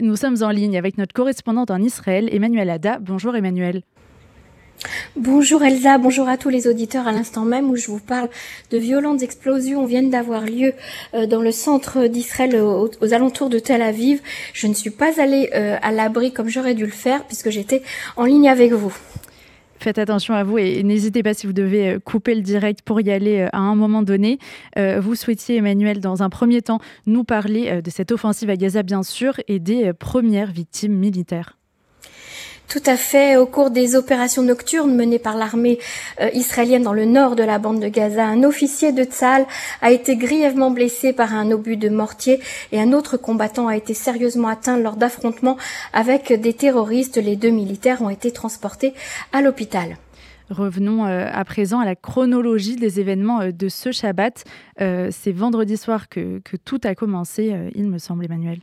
Nous sommes en ligne avec notre correspondante en Israël, Emmanuel Ada. Bonjour Emmanuel. Bonjour Elsa, bonjour à tous les auditeurs à l'instant même où je vous parle de violentes explosions viennent d'avoir lieu euh, dans le centre d'Israël aux, alentours de Tel Aviv. Je ne suis pas allée euh, à l'abri comme j'aurais dû le faire puisque j'étais en ligne avec vous. Faites attention à vous et n'hésitez pas si vous devez euh, couper le direct pour y aller à un moment donné. Vous souhaitiez, Emmanuel, dans un premier temps, nous parler de cette offensive à Gaza, bien sûr, et des premières victimes militaires. Tout à fait. Au cours des opérations nocturnes menées par l'armée euh, israélienne dans le nord de la bande de Gaza, un officier de Tzal a été grièvement blessé par un obus de mortier et un autre combattant a été sérieusement atteint lors d'affrontements avec des terroristes. Les deux militaires ont été transportés à l'hôpital. Revenons euh, à présent à la chronologie des événements euh, de ce Shabbat. C'est vendredi soir que, que, tout a commencé, il me semble, Emmanuel.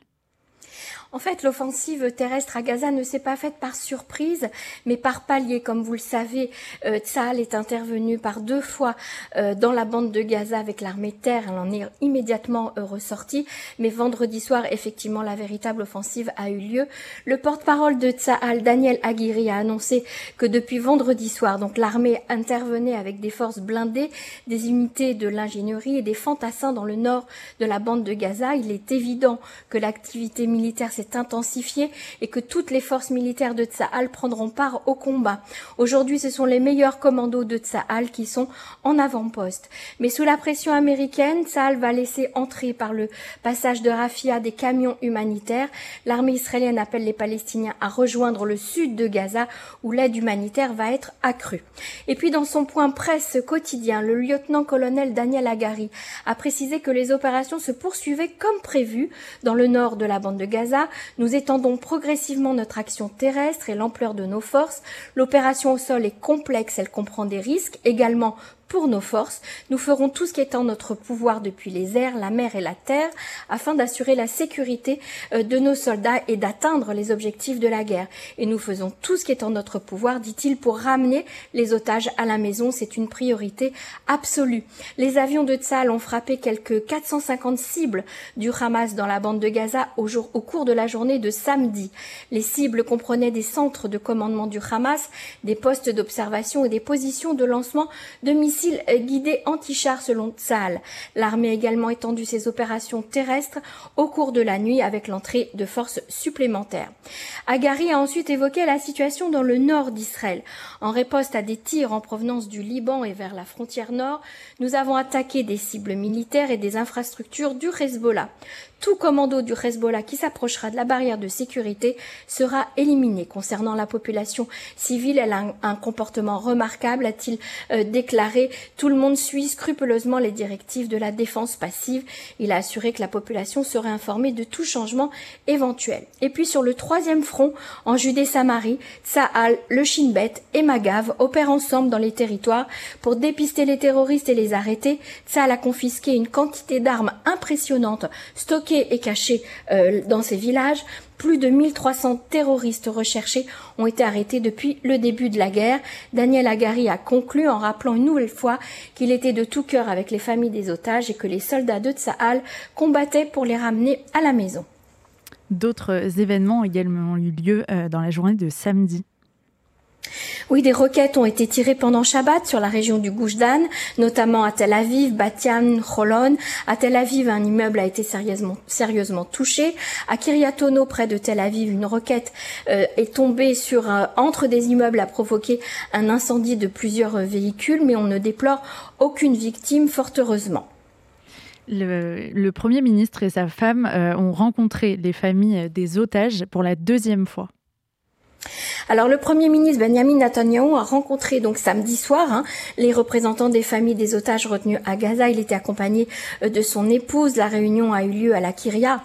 En fait, l'offensive terrestre à Gaza ne s'est pas faite par surprise, mais par palier. Comme vous le savez, euh, est intervenu par deux fois euh, dans la bande de Gaza avec l'armée terre. Elle en est immédiatement euh, ressortie. Mais vendredi soir, effectivement, la véritable offensive a eu lieu. Le porte-parole de Tsahal, Daniel Aguirre, a annoncé que depuis vendredi soir, donc l'armée intervenait avec des forces blindées, des unités de l'ingénierie et des fantassins dans le nord de la bande de Gaza. Il est évident que l'activité militaire s'est intensifiée et que toutes les forces militaires de Tsahal prendront part au combat. Aujourd'hui, ce sont les meilleurs commandos de Tsahal qui sont en avant-poste. Mais sous la pression américaine, Tsahal va laisser entrer par le passage de Rafia des camions humanitaires. L'armée israélienne appelle les Palestiniens à rejoindre le sud de Gaza où l'aide humanitaire va être accrue. Et puis dans son point presse quotidien, le lieutenant-colonel Daniel Agari a précisé que les opérations se poursuivaient comme prévu dans le nord de la bande de Gaza nous étendons progressivement notre action terrestre et l'ampleur de nos forces. L'opération au sol est complexe, elle comprend des risques, également pour nos forces, nous ferons tout ce qui est en notre pouvoir depuis les airs, la mer et la terre, afin d'assurer la sécurité euh, de nos soldats et d'atteindre les objectifs de la guerre. Et nous faisons tout ce qui est en notre pouvoir, dit-il, pour ramener les otages à la maison. C'est une priorité absolue. Les avions de Tzal ont frappé quelques 450 cibles du Hamas dans la bande de Gaza au, jour, au cours de la journée de samedi. Les cibles comprenaient des centres de commandement du Hamas, des postes d'observation et des positions de lancement de missiles missiles anti-chars selon Tsahal. L'armée a également étendu ses opérations terrestres au cours de la nuit avec l'entrée de forces supplémentaires. Agari a ensuite évoqué la situation dans le nord d'Israël. En réponse à des tirs en provenance du Liban et vers la frontière nord, nous avons attaqué des cibles militaires et des infrastructures du Hezbollah tout commando du Hezbollah qui s'approchera de la barrière de sécurité sera éliminé. Concernant la population civile, elle a un, comportement remarquable, a-t-il euh, déclaré. Tout le monde suit scrupuleusement les directives de la défense passive. Il a assuré que la population serait informée de tout changement éventuel. Et puis sur le troisième front, en Judée-Samarie, Tsahal, le Shin Bet et Magav opèrent ensemble dans les territoires pour dépister les terroristes et les arrêter. Tsahal a confisqué une quantité d'armes impressionnantes stockées et cachés euh, dans ces villages. Plus de 1300 terroristes recherchés ont été arrêtés depuis le début de la guerre. Daniel Agari a conclu en rappelant une nouvelle fois qu'il était de tout cœur avec les familles des otages et que les soldats de Tsahal combattaient pour les ramener à la maison. D'autres événements ont également eu lieu euh, dans la journée de samedi. Oui, des roquettes ont été tirées pendant Shabbat sur la région du Goujdan, notamment à Tel Aviv, Batian, Cholon. À Tel Aviv, un immeuble a été sérieusement, touché. À Kiryatono, près de Tel Aviv, une roquette euh, est tombée sur entre des immeubles, a provoqué un incendie de plusieurs véhicules, mais on ne déplore aucune victime, fort heureusement. Le, Premier ministre et sa femme euh, ont rencontré les familles des otages pour la deuxième fois. Alors le Premier ministre Benjamin Netanyahu a rencontré donc samedi soir hein, les représentants des familles des otages retenus à Gaza. Il était accompagné euh, de son épouse. La réunion a eu lieu à la Kiria,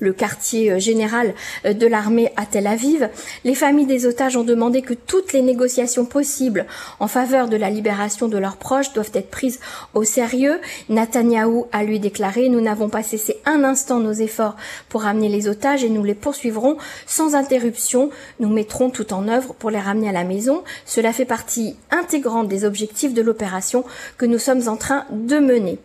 le quartier euh, général euh, de l'armée à Tel Aviv. Les familles des otages ont demandé que toutes les négociations possibles en faveur de la libération de leurs proches doivent être prises au sérieux. Netanyahou a lui déclaré Nous n'avons pas cessé un instant nos efforts pour ramener les otages et nous les poursuivrons sans interruption. Nous mettrons tout en œuvre pour les ramener à la maison. Cela fait partie intégrante des objectifs de l'opération que nous sommes en train de mener.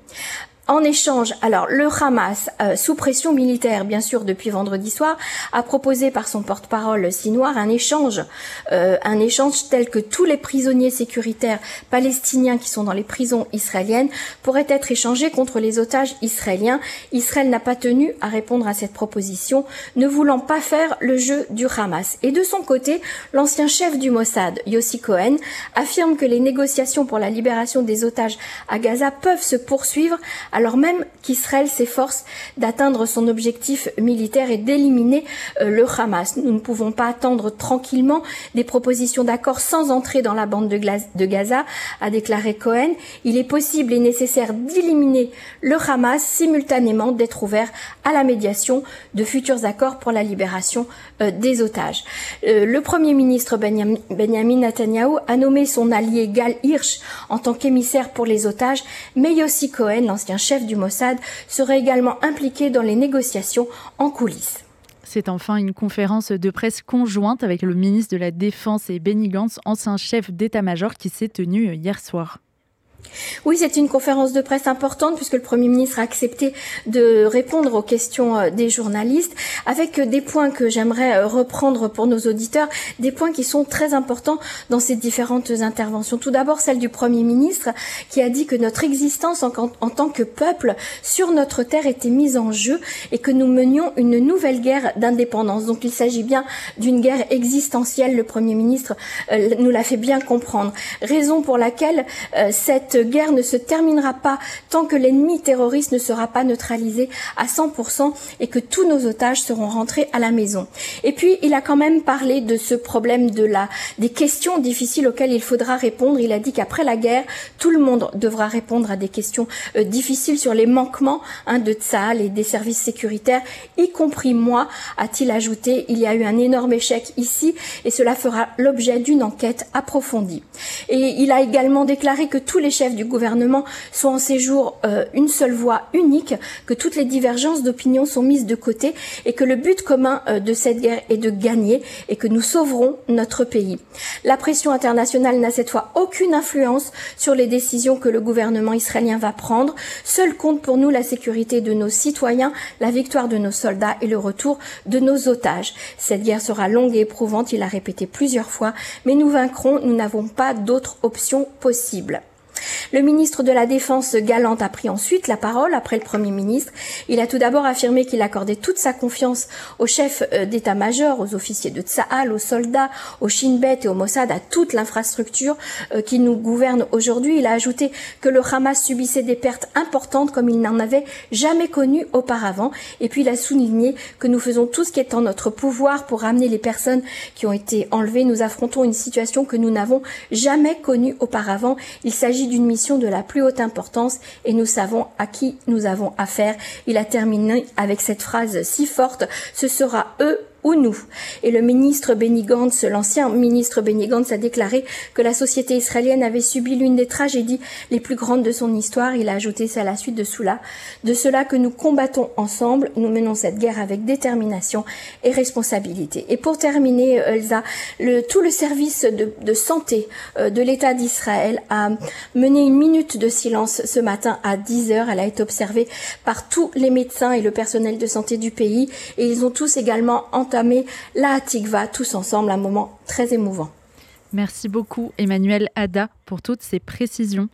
En échange, alors le Hamas, euh, sous pression militaire bien sûr depuis vendredi soir, a proposé par son porte-parole Sinoir un échange, euh, un échange tel que tous les prisonniers sécuritaires palestiniens qui sont dans les prisons israéliennes pourraient être échangés contre les otages israéliens. Israël n'a pas tenu à répondre à cette proposition, ne voulant pas faire le jeu du Hamas. Et de son côté, l'ancien chef du Mossad, Yossi Cohen, affirme que les négociations pour la libération des otages à Gaza peuvent se poursuivre alors même qu'Israël s'efforce d'atteindre son objectif militaire et d'éliminer euh, le Hamas. Nous ne pouvons pas attendre tranquillement des propositions d'accord sans entrer dans la bande de, Gaza, a déclaré Cohen. Il est possible et nécessaire d'éliminer le Hamas simultanément d'être ouvert à la médiation de futurs accords pour la libération euh, des otages. Euh, le Premier ministre Benjamin Netanyahu a nommé son allié Gal Hirsch en tant qu'émissaire pour les otages, mais Yossi Cohen, l'ancien chef du Mossad, serait également impliqué dans les négociations en coulisses. C'est enfin une conférence de presse conjointe avec le ministre de la Défense et Benny Gantz, ancien chef d'état-major, qui s'est tenue hier soir. Oui, c'est une conférence de presse importante puisque le Premier ministre a accepté de répondre aux questions euh, des journalistes avec euh, des points que j'aimerais euh, reprendre pour nos auditeurs, des points qui sont très importants dans ces différentes interventions. Tout d'abord, celle du Premier ministre qui a dit que notre existence en, en, tant que peuple sur notre terre était mise en jeu et que nous menions une nouvelle guerre d'indépendance. Donc il s'agit bien d'une guerre existentielle. Le Premier ministre nous l'a fait bien comprendre. Raison pour laquelle cette guerre ne se terminera pas tant que l'ennemi terroriste ne sera pas neutralisé à 100% et que tous nos otages seront rentrés à la maison. Et puis, il a quand même parlé de ce problème de la, des questions difficiles auxquelles il faudra répondre. Il a dit qu'après la guerre, tout le monde devra répondre à des questions euh, difficiles sur les manquements hein, de Tsahal et des services sécuritaires, y compris moi, a-t-il ajouté. Il y a eu un énorme échec ici et cela fera l'objet d'une enquête approfondie. Et il a également déclaré que tous les chefs du gouvernement sont en séjour euh, une seule voie unique, que toutes les divergences d'opinion sont mises de côté et que le but commun euh, de cette guerre est de gagner et que nous sauverons notre pays. La pression internationale n'a cette fois aucune influence sur les décisions que le gouvernement israélien va prendre. Seul compte pour nous la sécurité de nos citoyens, la victoire de nos soldats et le retour de nos otages. Cette guerre sera longue et éprouvante, il a répété plusieurs fois, mais nous vaincrons, nous n'avons pas d'autre option possible. Le ministre de la Défense Galante a pris ensuite la parole après le Premier ministre. Il a tout d'abord affirmé qu'il accordait toute sa confiance aux chefs euh, d'état-major, aux officiers de Tsahal, aux soldats, aux Shin Bet et au Mossad, à toute l'infrastructure euh, qui nous gouverne aujourd'hui. Il a ajouté que le Hamas subissait des pertes importantes comme il n'en avait jamais connues auparavant. Et puis il a souligné que nous faisons tout ce qui est en notre pouvoir pour ramener les personnes qui ont été enlevées. Nous affrontons une situation que nous n'avons jamais connue auparavant. Il s'agit d'une mission de la plus haute importance et nous savons à qui nous avons affaire. Il a terminé avec cette phrase si forte, ce sera eux ou nous. Et le ministre Benny Gantz, l'ancien ministre Benny Gantz, a déclaré que la société israélienne avait subi l'une des tragédies les plus grandes de son histoire. Il a ajouté ça à la suite de cela, de cela que nous combattons ensemble. Nous menons cette guerre avec détermination et responsabilité. Et pour terminer, Elsa, tout le service de, de santé euh, de l'État d'Israël a mené une minute de silence ce matin à 10 heures. Elle a été observée par tous les médecins et le personnel de santé du pays et ils ont tous également entendu la Hatikva tous ensemble, un moment très émouvant. Merci beaucoup Emmanuel Ada pour toutes ces précisions.